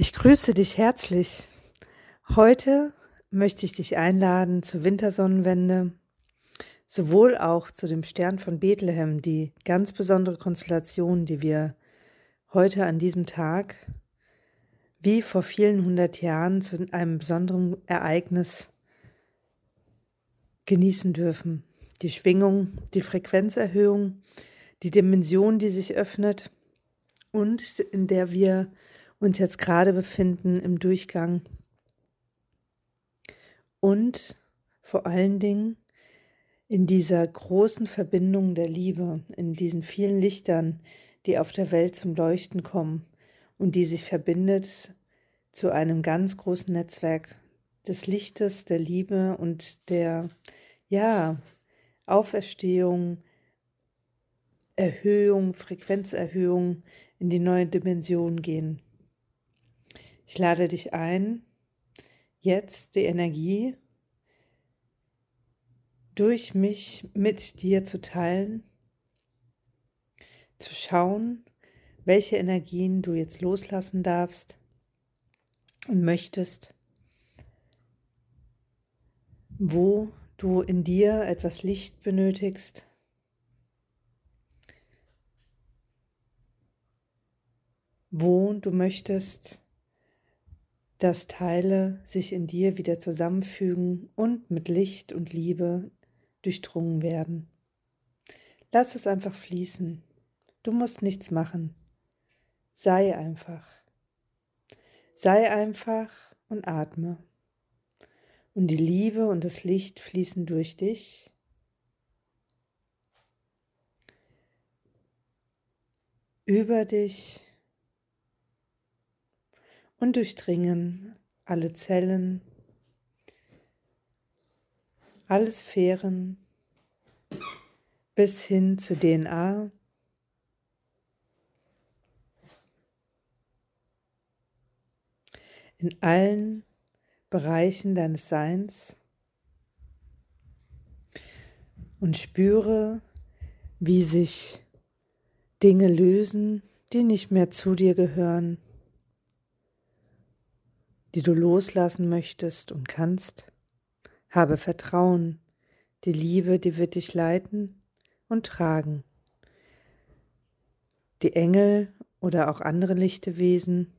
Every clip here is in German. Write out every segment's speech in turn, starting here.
Ich grüße dich herzlich. Heute möchte ich dich einladen zur Wintersonnenwende, sowohl auch zu dem Stern von Bethlehem, die ganz besondere Konstellation, die wir heute an diesem Tag wie vor vielen hundert Jahren zu einem besonderen Ereignis genießen dürfen. Die Schwingung, die Frequenzerhöhung, die Dimension, die sich öffnet und in der wir uns jetzt gerade befinden im Durchgang. Und vor allen Dingen in dieser großen Verbindung der Liebe, in diesen vielen Lichtern, die auf der Welt zum Leuchten kommen und die sich verbindet zu einem ganz großen Netzwerk des Lichtes, der Liebe und der, ja, Auferstehung, Erhöhung, Frequenzerhöhung in die neue Dimension gehen. Ich lade dich ein, jetzt die Energie durch mich mit dir zu teilen, zu schauen, welche Energien du jetzt loslassen darfst und möchtest, wo du in dir etwas Licht benötigst. Wo du möchtest, dass Teile sich in dir wieder zusammenfügen und mit Licht und Liebe durchdrungen werden. Lass es einfach fließen. Du musst nichts machen. Sei einfach. Sei einfach und atme. Und die Liebe und das Licht fließen durch dich. Über dich und durchdringen alle Zellen, alle Sphären bis hin zur DNA. In allen Bereichen deines Seins und spüre, wie sich Dinge lösen, die nicht mehr zu dir gehören die du loslassen möchtest und kannst. Habe Vertrauen, die Liebe, die wird dich leiten und tragen. Die Engel oder auch andere lichte Wesen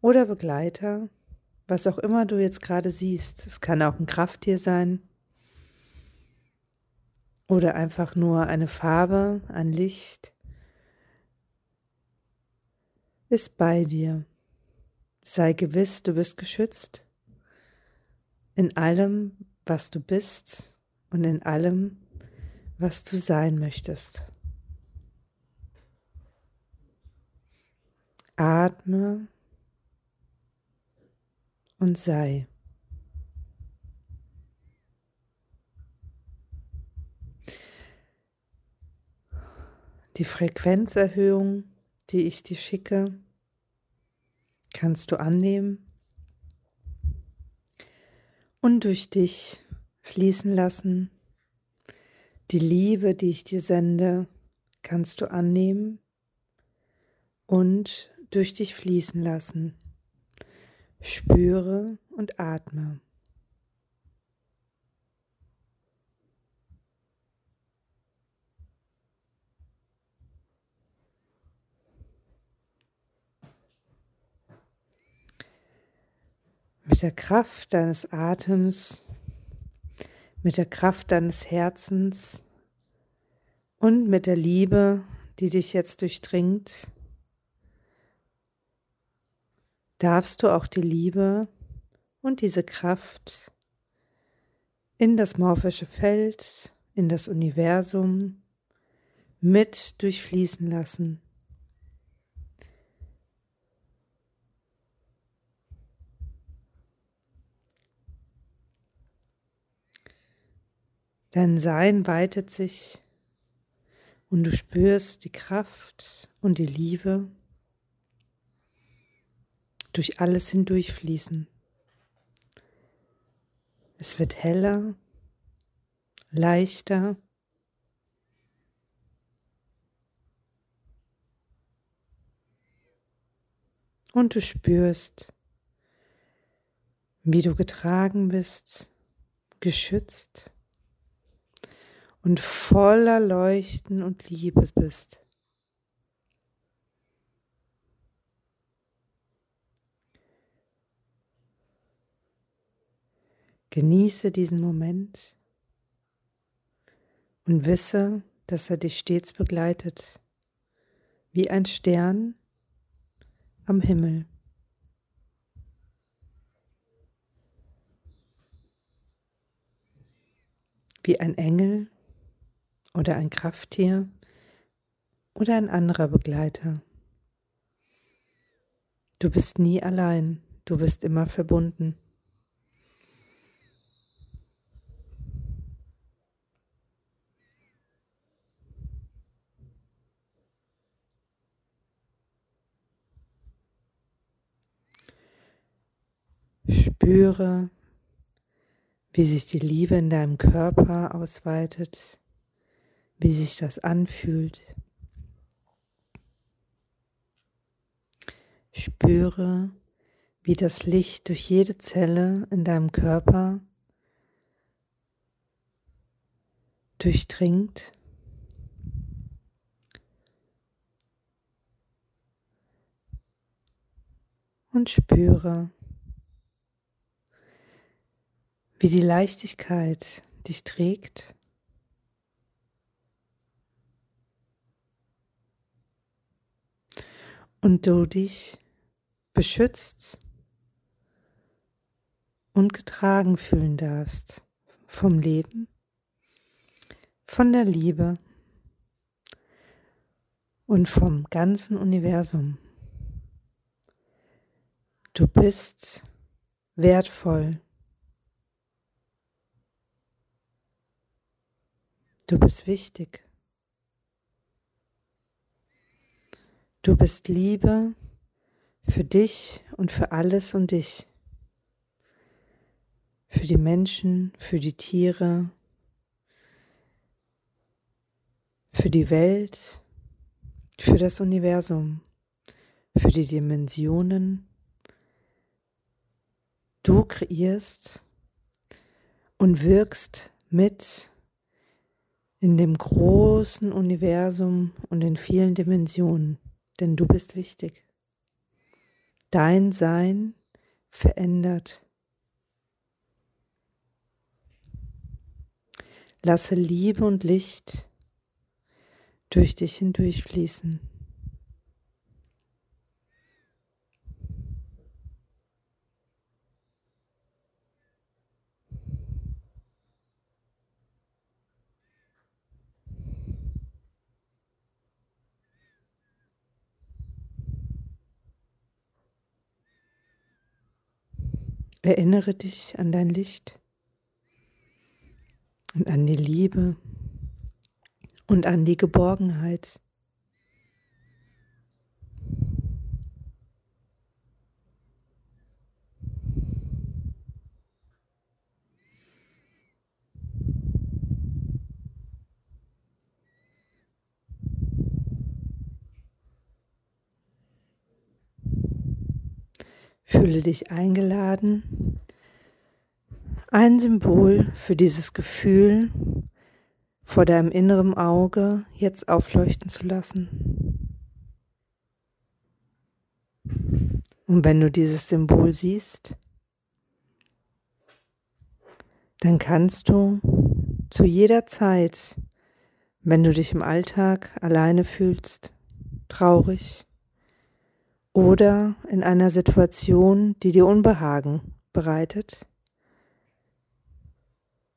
oder Begleiter, was auch immer du jetzt gerade siehst, es kann auch ein Krafttier sein oder einfach nur eine Farbe, ein Licht, ist bei dir. Sei gewiss, du bist geschützt in allem, was du bist und in allem, was du sein möchtest. Atme und sei. Die Frequenzerhöhung, die ich dir schicke, kannst du annehmen und durch dich fließen lassen. Die Liebe, die ich dir sende, kannst du annehmen und durch dich fließen lassen. Spüre und atme. Mit der Kraft deines Atems, mit der Kraft deines Herzens und mit der Liebe, die dich jetzt durchdringt, darfst du auch die Liebe und diese Kraft in das morphische Feld, in das Universum mit durchfließen lassen. Dein Sein weitet sich und du spürst die Kraft und die Liebe durch alles hindurchfließen. Es wird heller, leichter. und du spürst, wie du getragen bist, geschützt und voller Leuchten und Liebe bist. Genieße diesen Moment und wisse, dass er dich stets begleitet, wie ein Stern am Himmel. Wie ein Engel oder ein Krafttier oder ein anderer Begleiter. Du bist nie allein, du bist immer verbunden. Spüre, wie sich die Liebe in deinem Körper ausweitet, wie sich das anfühlt. Spüre, wie das Licht durch jede Zelle in deinem Körper durchdringt. Und spüre, wie die Leichtigkeit dich trägt. Und du dich beschützt und getragen fühlen darfst vom Leben, von der Liebe und vom ganzen Universum. Du bist wertvoll. Du bist wichtig. Du bist Liebe für dich und für alles und dich. Für die Menschen, für die Tiere, für die Welt, für das Universum, für die Dimensionen. Du kreierst und wirkst mit in dem großen Universum und in vielen Dimensionen, denn du bist wichtig. Dein Sein verändert. Lasse Liebe und Licht durch dich hindurchfließen. Erinnere dich an dein Licht und an die Liebe und an die Geborgenheit. Fühle dich eingeladen, ein Symbol für dieses Gefühl vor deinem inneren Auge jetzt aufleuchten zu lassen. Und wenn du dieses Symbol siehst, dann kannst du zu jeder Zeit, wenn du dich im Alltag alleine fühlst, traurig, oder in einer Situation, die dir Unbehagen bereitet.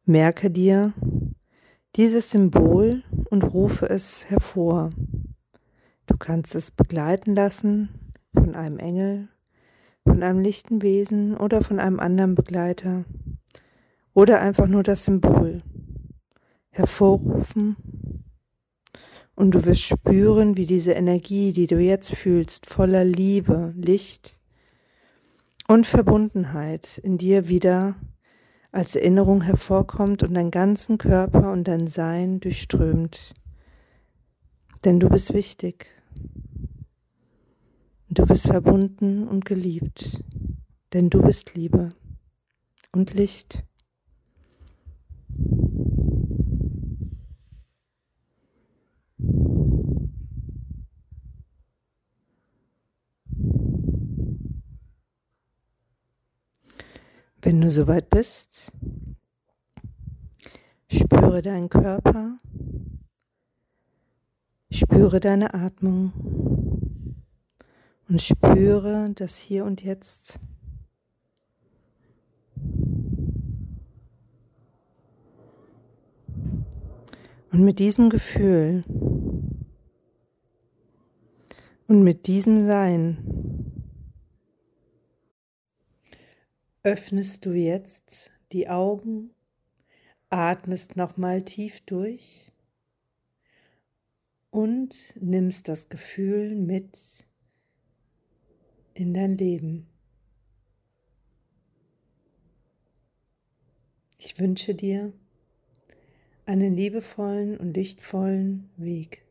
Merke dir dieses Symbol und rufe es hervor. Du kannst es begleiten lassen von einem Engel, von einem lichten Wesen oder von einem anderen Begleiter oder einfach nur das Symbol hervorrufen und du wirst spüren, wie diese Energie, die du jetzt fühlst, voller Liebe, Licht und Verbundenheit in dir wieder als Erinnerung hervorkommt und deinen ganzen Körper und dein Sein durchströmt. Denn du bist wichtig. Du bist verbunden und geliebt, denn du bist Liebe und Licht. Wenn du soweit bist, spüre deinen Körper, spüre deine Atmung und spüre das Hier und Jetzt. Und mit diesem Gefühl und mit diesem Sein öffnest du jetzt die Augen, atmest nochmal tief durch und nimmst das Gefühl mit in dein Leben. Ich wünsche dir einen liebevollen und lichtvollen Weg.